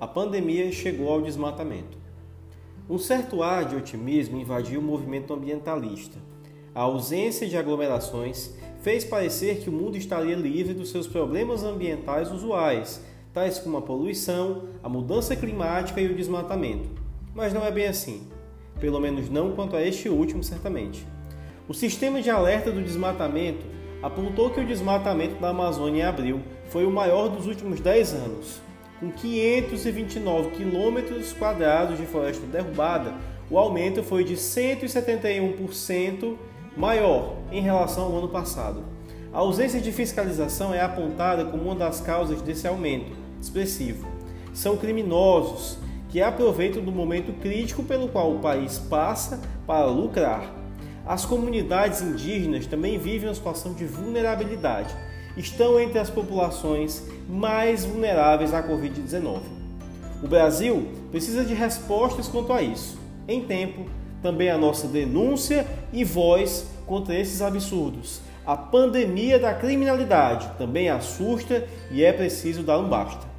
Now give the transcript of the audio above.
a pandemia chegou ao desmatamento. Um certo ar de otimismo invadiu o movimento ambientalista. A ausência de aglomerações fez parecer que o mundo estaria livre dos seus problemas ambientais usuais, tais como a poluição, a mudança climática e o desmatamento. Mas não é bem assim. Pelo menos não quanto a este último, certamente. O sistema de alerta do desmatamento apontou que o desmatamento da Amazônia em abril foi o maior dos últimos 10 anos. Com 529 quilômetros quadrados de floresta derrubada, o aumento foi de 171% maior em relação ao ano passado. A ausência de fiscalização é apontada como uma das causas desse aumento expressivo. São criminosos que aproveitam do momento crítico pelo qual o país passa para lucrar. As comunidades indígenas também vivem uma situação de vulnerabilidade. Estão entre as populações mais vulneráveis à Covid-19. O Brasil precisa de respostas quanto a isso. Em tempo, também a nossa denúncia e voz contra esses absurdos. A pandemia da criminalidade também assusta e é preciso dar um basta.